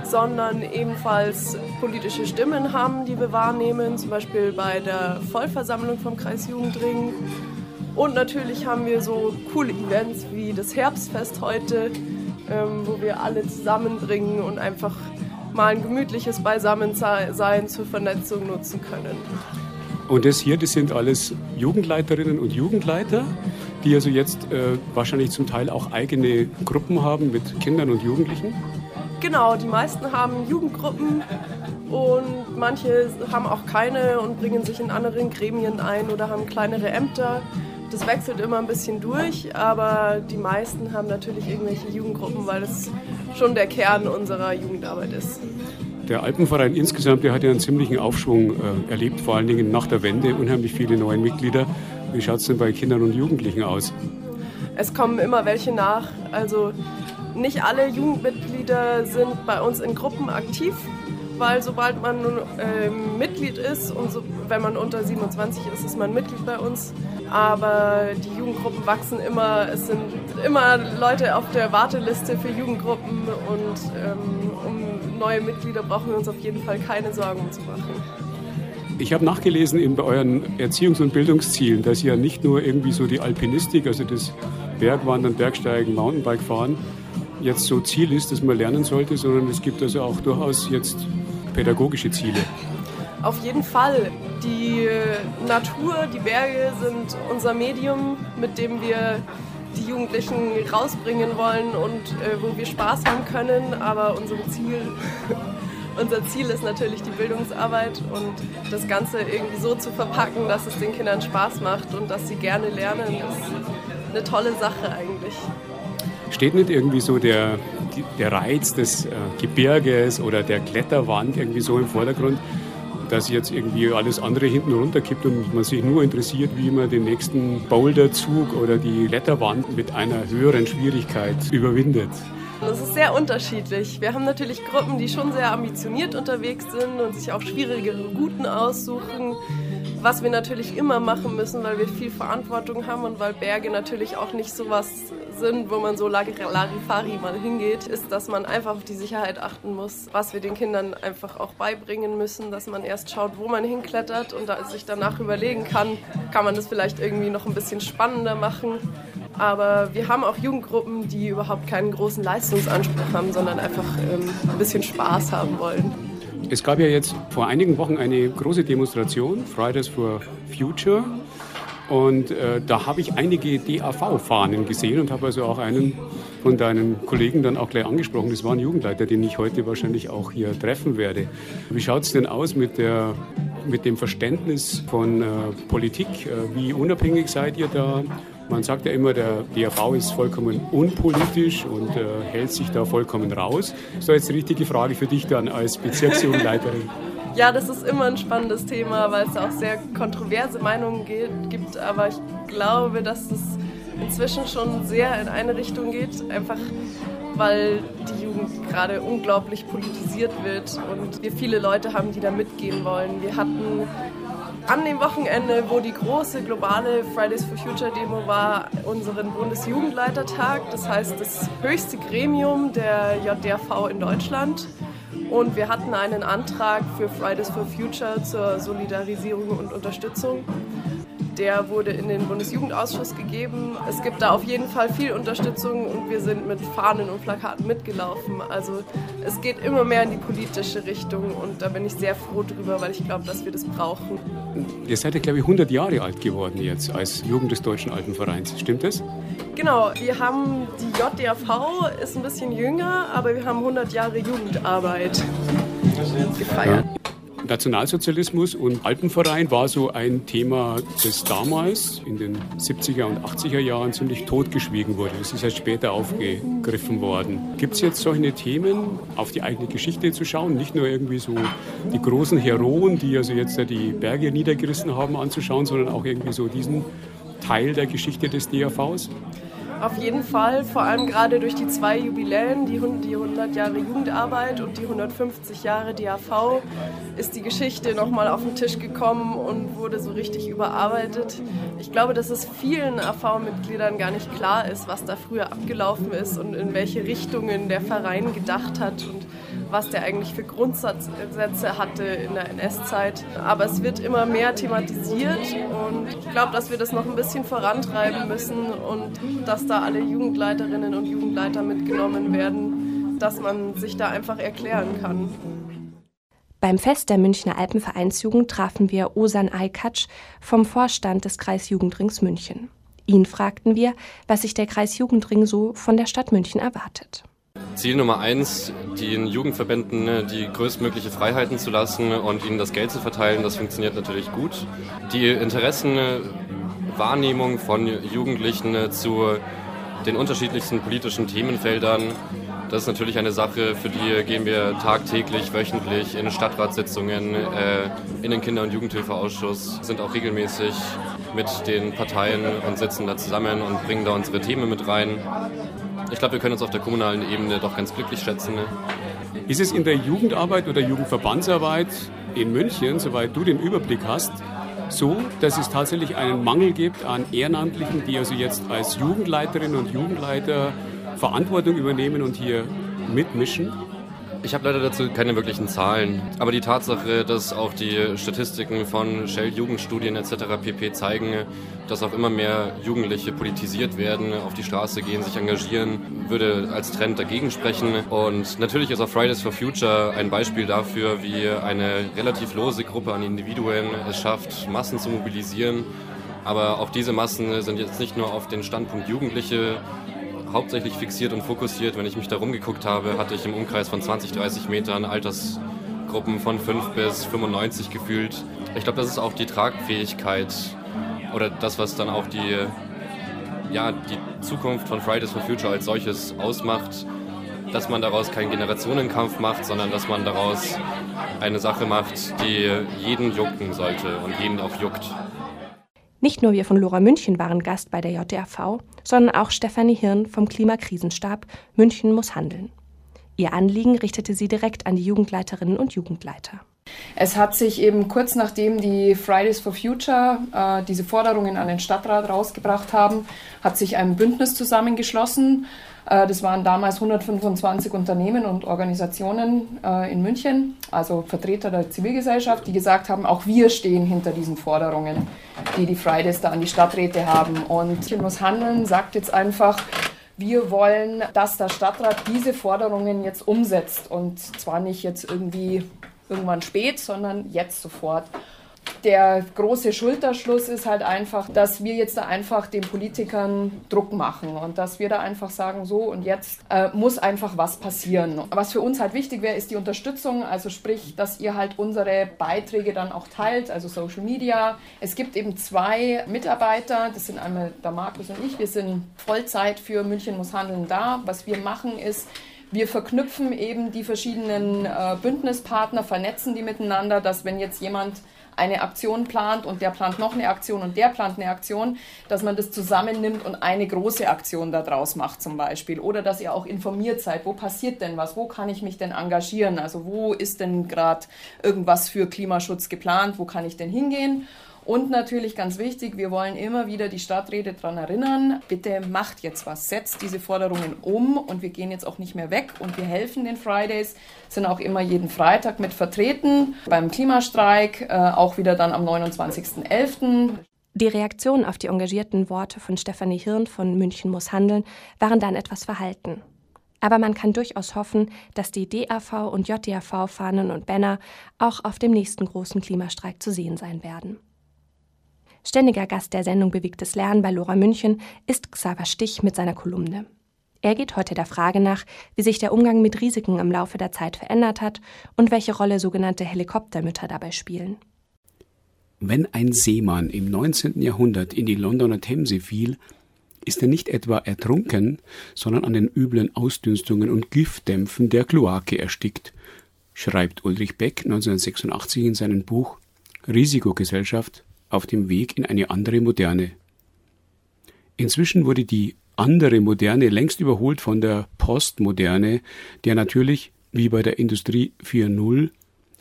sondern ebenfalls politische Stimmen haben, die wir wahrnehmen, zum Beispiel bei der Vollversammlung vom Kreis Jugendring und natürlich haben wir so coole Events wie das Herbstfest heute, ähm, wo wir alle zusammenbringen und einfach mal ein gemütliches Beisammensein zur Vernetzung nutzen können. Und das hier, das sind alles Jugendleiterinnen und Jugendleiter, die also jetzt äh, wahrscheinlich zum Teil auch eigene Gruppen haben mit Kindern und Jugendlichen? Genau, die meisten haben Jugendgruppen und manche haben auch keine und bringen sich in anderen Gremien ein oder haben kleinere Ämter. Das wechselt immer ein bisschen durch, aber die meisten haben natürlich irgendwelche Jugendgruppen, weil das schon der Kern unserer Jugendarbeit ist. Der Alpenverein insgesamt, der hat ja einen ziemlichen Aufschwung äh, erlebt, vor allen Dingen nach der Wende, unheimlich viele neue Mitglieder. Wie schaut es denn bei Kindern und Jugendlichen aus? Es kommen immer welche nach. Also nicht alle Jugendmitglieder sind bei uns in Gruppen aktiv, weil sobald man nun äh, Mitglied ist und so, wenn man unter 27 ist, ist man Mitglied bei uns aber die Jugendgruppen wachsen immer. Es sind immer Leute auf der Warteliste für Jugendgruppen und ähm, um neue Mitglieder brauchen wir uns auf jeden Fall keine Sorgen zu machen. Ich habe nachgelesen in bei euren Erziehungs- und Bildungszielen, dass ja nicht nur irgendwie so die Alpinistik, also das Bergwandern, Bergsteigen, Mountainbike-Fahren jetzt so Ziel ist, das man lernen sollte, sondern es gibt also auch durchaus jetzt pädagogische Ziele. Auf jeden Fall. Die Natur, die Berge sind unser Medium, mit dem wir die Jugendlichen rausbringen wollen und äh, wo wir Spaß haben können. Aber unser Ziel, unser Ziel ist natürlich die Bildungsarbeit und das Ganze irgendwie so zu verpacken, dass es den Kindern Spaß macht und dass sie gerne lernen, ist eine tolle Sache eigentlich. Steht nicht irgendwie so der, der Reiz des äh, Gebirges oder der Kletterwand irgendwie so im Vordergrund? dass jetzt irgendwie alles andere hinten runterkippt und man sich nur interessiert, wie man den nächsten Boulderzug oder die Kletterwand mit einer höheren Schwierigkeit überwindet. Das ist sehr unterschiedlich. Wir haben natürlich Gruppen, die schon sehr ambitioniert unterwegs sind und sich auch schwierigere Routen aussuchen was wir natürlich immer machen müssen, weil wir viel Verantwortung haben und weil Berge natürlich auch nicht so was sind, wo man so Larifari mal hingeht, ist, dass man einfach auf die Sicherheit achten muss, was wir den Kindern einfach auch beibringen müssen, dass man erst schaut, wo man hinklettert und sich danach überlegen kann, kann man das vielleicht irgendwie noch ein bisschen spannender machen. Aber wir haben auch Jugendgruppen, die überhaupt keinen großen Leistungsanspruch haben, sondern einfach ähm, ein bisschen Spaß haben wollen. Es gab ja jetzt vor einigen Wochen eine große Demonstration, Fridays for Future. Und äh, da habe ich einige DAV-Fahnen gesehen und habe also auch einen von deinen Kollegen dann auch gleich angesprochen. Das war ein Jugendleiter, den ich heute wahrscheinlich auch hier treffen werde. Wie schaut es denn aus mit, der, mit dem Verständnis von äh, Politik? Äh, wie unabhängig seid ihr da? Man sagt ja immer, der DAV ist vollkommen unpolitisch und äh, hält sich da vollkommen raus. Ist jetzt die richtige Frage für dich dann als Bezirksjugendleiterin. Ja, das ist immer ein spannendes Thema, weil es auch sehr kontroverse Meinungen gibt. Aber ich glaube, dass es inzwischen schon sehr in eine Richtung geht. Einfach weil die Jugend gerade unglaublich politisiert wird und wir viele Leute haben, die da mitgehen wollen. Wir hatten an dem Wochenende, wo die große globale Fridays for Future Demo war, unseren Bundesjugendleitertag, das heißt das höchste Gremium der JDRV in Deutschland. Und wir hatten einen Antrag für Fridays for Future zur Solidarisierung und Unterstützung. Der wurde in den Bundesjugendausschuss gegeben. Es gibt da auf jeden Fall viel Unterstützung und wir sind mit Fahnen und Plakaten mitgelaufen. Also es geht immer mehr in die politische Richtung und da bin ich sehr froh drüber, weil ich glaube, dass wir das brauchen. Ihr seid ja, glaube ich, 100 Jahre alt geworden jetzt als Jugend des Deutschen Alpenvereins. Stimmt das? Genau, wir haben die JDAV, ist ein bisschen jünger, aber wir haben 100 Jahre Jugendarbeit gefeiert. Nationalsozialismus und Alpenverein war so ein Thema, das damals in den 70er und 80er Jahren ziemlich totgeschwiegen wurde. Das ist erst später aufgegriffen worden. Gibt es jetzt solche Themen, auf die eigene Geschichte zu schauen, nicht nur irgendwie so die großen Heroen, die also jetzt die Berge niedergerissen haben, anzuschauen, sondern auch irgendwie so diesen Teil der Geschichte des DAVs? Auf jeden Fall, vor allem gerade durch die zwei Jubiläen, die 100 Jahre Jugendarbeit und die 150 Jahre DAV, ist die Geschichte nochmal auf den Tisch gekommen und wurde so richtig überarbeitet. Ich glaube, dass es vielen AV-Mitgliedern gar nicht klar ist, was da früher abgelaufen ist und in welche Richtungen der Verein gedacht hat und was der eigentlich für Grundsätze hatte in der NS-Zeit. Aber es wird immer mehr thematisiert und ich glaube, dass wir das noch ein bisschen vorantreiben müssen und dass da alle Jugendleiterinnen und Jugendleiter mitgenommen werden, dass man sich da einfach erklären kann. Beim Fest der Münchner Alpenvereinsjugend trafen wir Osan Aykatsch vom Vorstand des Kreisjugendrings München. Ihn fragten wir, was sich der Kreisjugendring so von der Stadt München erwartet. Ziel Nummer eins, den Jugendverbänden ne, die größtmögliche Freiheiten zu lassen und ihnen das Geld zu verteilen, das funktioniert natürlich gut. Die Interessenwahrnehmung von Jugendlichen ne, zu den unterschiedlichsten politischen Themenfeldern, das ist natürlich eine Sache, für die gehen wir tagtäglich, wöchentlich in Stadtratssitzungen, äh, in den Kinder- und Jugendhilfeausschuss, sind auch regelmäßig mit den Parteien und sitzen da zusammen und bringen da unsere Themen mit rein. Ich glaube, wir können uns auf der kommunalen Ebene doch ganz glücklich schätzen. Ne? Ist es in der Jugendarbeit oder Jugendverbandsarbeit in München, soweit du den Überblick hast, so, dass es tatsächlich einen Mangel gibt an Ehrenamtlichen, die also jetzt als Jugendleiterinnen und Jugendleiter Verantwortung übernehmen und hier mitmischen? Ich habe leider dazu keine wirklichen Zahlen, aber die Tatsache, dass auch die Statistiken von Shell Jugendstudien etc. pp zeigen, dass auch immer mehr Jugendliche politisiert werden, auf die Straße gehen, sich engagieren, würde als Trend dagegen sprechen. Und natürlich ist auch Fridays for Future ein Beispiel dafür, wie eine relativ lose Gruppe an Individuen es schafft, Massen zu mobilisieren. Aber auch diese Massen sind jetzt nicht nur auf den Standpunkt Jugendliche hauptsächlich fixiert und fokussiert. Wenn ich mich da rumgeguckt habe, hatte ich im Umkreis von 20, 30 Metern Altersgruppen von 5 bis 95 gefühlt. Ich glaube, das ist auch die Tragfähigkeit oder das, was dann auch die, ja, die Zukunft von Fridays for Future als solches ausmacht, dass man daraus keinen Generationenkampf macht, sondern dass man daraus eine Sache macht, die jeden jucken sollte und jeden auch juckt. Nicht nur wir von Lora München waren Gast bei der JDRV, sondern auch Stefanie Hirn vom Klimakrisenstab München muss handeln. Ihr Anliegen richtete sie direkt an die Jugendleiterinnen und Jugendleiter. Es hat sich eben kurz nachdem die Fridays for Future äh, diese Forderungen an den Stadtrat rausgebracht haben, hat sich ein Bündnis zusammengeschlossen das waren damals 125 Unternehmen und Organisationen äh, in München, also Vertreter der Zivilgesellschaft, die gesagt haben, auch wir stehen hinter diesen Forderungen, die die Fridays da an die Stadträte haben. Und München muss handeln, sagt jetzt einfach, wir wollen, dass der Stadtrat diese Forderungen jetzt umsetzt und zwar nicht jetzt irgendwie irgendwann spät, sondern jetzt sofort der große Schulterschluss ist halt einfach, dass wir jetzt da einfach den Politikern Druck machen und dass wir da einfach sagen, so und jetzt äh, muss einfach was passieren. Was für uns halt wichtig wäre, ist die Unterstützung, also sprich, dass ihr halt unsere Beiträge dann auch teilt, also Social Media. Es gibt eben zwei Mitarbeiter, das sind einmal der Markus und ich, wir sind Vollzeit für München muss handeln da. Was wir machen ist, wir verknüpfen eben die verschiedenen äh, Bündnispartner, vernetzen die miteinander, dass wenn jetzt jemand eine Aktion plant und der plant noch eine Aktion und der plant eine Aktion, dass man das zusammennimmt und eine große Aktion daraus macht zum Beispiel. Oder dass ihr auch informiert seid, wo passiert denn was, wo kann ich mich denn engagieren, also wo ist denn gerade irgendwas für Klimaschutz geplant, wo kann ich denn hingehen. Und natürlich ganz wichtig, wir wollen immer wieder die Stadträte daran erinnern, bitte macht jetzt was, setzt diese Forderungen um und wir gehen jetzt auch nicht mehr weg und wir helfen den Fridays, sind auch immer jeden Freitag mit vertreten beim Klimastreik, äh, auch wieder dann am 29.11. Die Reaktionen auf die engagierten Worte von Stefanie Hirn von München muss handeln waren dann etwas verhalten. Aber man kann durchaus hoffen, dass die DAV und JDAV-Fahnen und Banner auch auf dem nächsten großen Klimastreik zu sehen sein werden. Ständiger Gast der Sendung Bewegtes Lernen bei Lora München ist Xaver Stich mit seiner Kolumne. Er geht heute der Frage nach, wie sich der Umgang mit Risiken im Laufe der Zeit verändert hat und welche Rolle sogenannte Helikoptermütter dabei spielen. Wenn ein Seemann im 19. Jahrhundert in die Londoner Themse fiel, ist er nicht etwa ertrunken, sondern an den üblen Ausdünstungen und Giftdämpfen der Kloake erstickt, schreibt Ulrich Beck 1986 in seinem Buch Risikogesellschaft auf dem Weg in eine andere Moderne. Inzwischen wurde die andere Moderne längst überholt von der Postmoderne, der natürlich, wie bei der Industrie 4.0,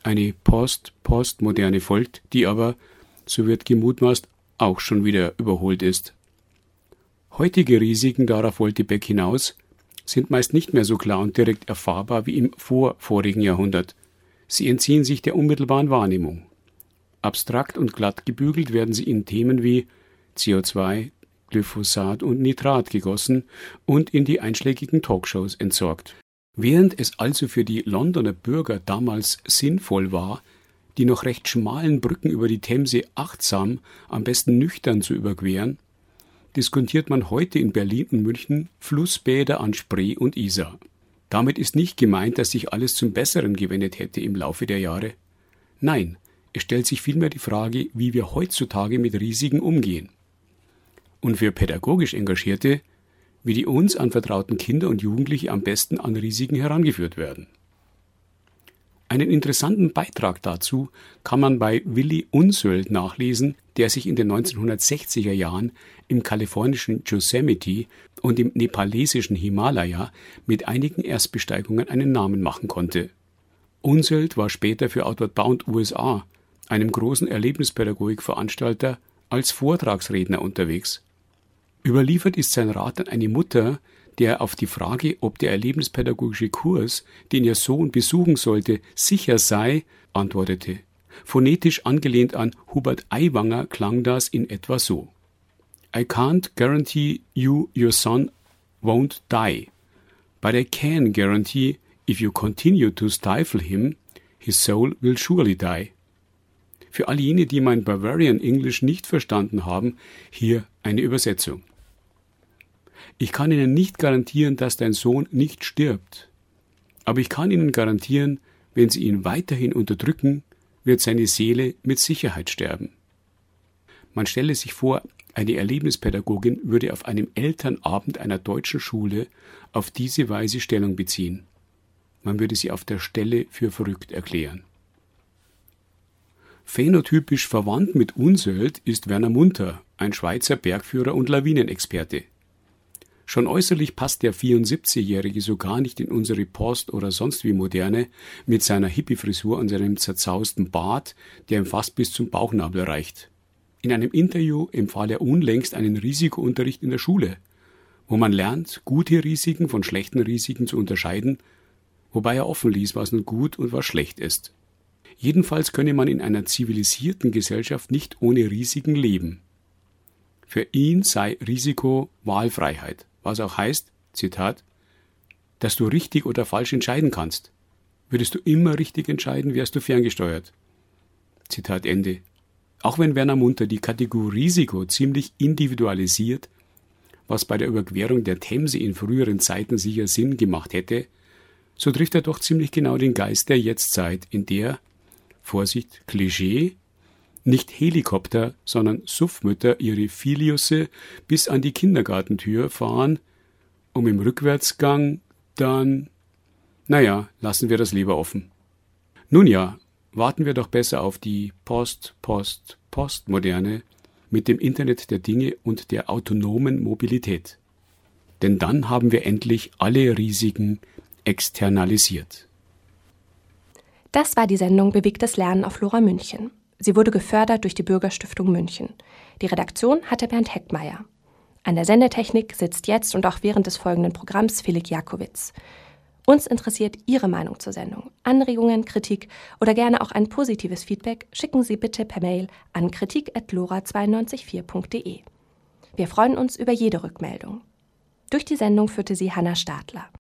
eine Post-Postmoderne folgt, die aber, so wird gemutmaßt, auch schon wieder überholt ist. Heutige Risiken, darauf wollte Beck hinaus, sind meist nicht mehr so klar und direkt erfahrbar wie im vorvorigen Jahrhundert. Sie entziehen sich der unmittelbaren Wahrnehmung. Abstrakt und glatt gebügelt werden sie in Themen wie CO2, Glyphosat und Nitrat gegossen und in die einschlägigen Talkshows entsorgt. Während es also für die Londoner Bürger damals sinnvoll war, die noch recht schmalen Brücken über die Themse achtsam, am besten nüchtern zu überqueren, diskutiert man heute in Berlin und München Flussbäder an Spree und Isar. Damit ist nicht gemeint, dass sich alles zum Besseren gewendet hätte im Laufe der Jahre. Nein, es stellt sich vielmehr die Frage, wie wir heutzutage mit Risiken umgehen. Und für pädagogisch Engagierte, wie die uns anvertrauten Kinder und Jugendliche am besten an Risiken herangeführt werden. Einen interessanten Beitrag dazu kann man bei Willi Unsöld nachlesen, der sich in den 1960er Jahren im kalifornischen Yosemite und im nepalesischen Himalaya mit einigen Erstbesteigungen einen Namen machen konnte. Unsöld war später für Outward Bound USA einem großen Erlebnispädagogikveranstalter, als Vortragsredner unterwegs. Überliefert ist sein Rat an eine Mutter, der auf die Frage, ob der erlebnispädagogische Kurs, den ihr Sohn besuchen sollte, sicher sei, antwortete. Phonetisch angelehnt an Hubert Aiwanger klang das in etwa so. I can't guarantee you your son won't die, but I can guarantee if you continue to stifle him, his soul will surely die. Für all jene, die mein Bavarian English nicht verstanden haben, hier eine Übersetzung. Ich kann Ihnen nicht garantieren, dass dein Sohn nicht stirbt. Aber ich kann Ihnen garantieren, wenn Sie ihn weiterhin unterdrücken, wird seine Seele mit Sicherheit sterben. Man stelle sich vor, eine Erlebnispädagogin würde auf einem Elternabend einer deutschen Schule auf diese Weise Stellung beziehen. Man würde sie auf der Stelle für verrückt erklären. Phänotypisch verwandt mit Unsöld ist Werner Munter, ein Schweizer Bergführer und Lawinenexperte. Schon äußerlich passt der 74-Jährige so gar nicht in unsere Post- oder sonst wie Moderne mit seiner Hippie-Frisur und seinem zerzausten Bart, der ihm fast bis zum Bauchnabel reicht. In einem Interview empfahl er unlängst einen Risikounterricht in der Schule, wo man lernt, gute Risiken von schlechten Risiken zu unterscheiden, wobei er offen ließ, was nun gut und was schlecht ist. Jedenfalls könne man in einer zivilisierten Gesellschaft nicht ohne Risiken leben. Für ihn sei Risiko Wahlfreiheit, was auch heißt, Zitat, dass du richtig oder falsch entscheiden kannst. Würdest du immer richtig entscheiden, wärst du ferngesteuert. Zitat Ende. Auch wenn Werner Munter die Kategorie Risiko ziemlich individualisiert, was bei der Überquerung der Themse in früheren Zeiten sicher Sinn gemacht hätte, so trifft er doch ziemlich genau den Geist der Jetztzeit, in der, Vorsicht, Klischee, nicht Helikopter, sondern Suffmütter ihre Filiusse bis an die Kindergartentür fahren, um im Rückwärtsgang dann, naja, lassen wir das lieber offen. Nun ja, warten wir doch besser auf die Post, Post, Postmoderne mit dem Internet der Dinge und der autonomen Mobilität. Denn dann haben wir endlich alle Risiken externalisiert. Das war die Sendung Bewegtes Lernen auf Lora München. Sie wurde gefördert durch die Bürgerstiftung München. Die Redaktion hatte Bernd Heckmeier. An der Sendetechnik sitzt jetzt und auch während des folgenden Programms Felix Jakowitz. Uns interessiert Ihre Meinung zur Sendung. Anregungen, Kritik oder gerne auch ein positives Feedback schicken Sie bitte per Mail an kritik.lora924.de. Wir freuen uns über jede Rückmeldung. Durch die Sendung führte sie Hanna Stadler.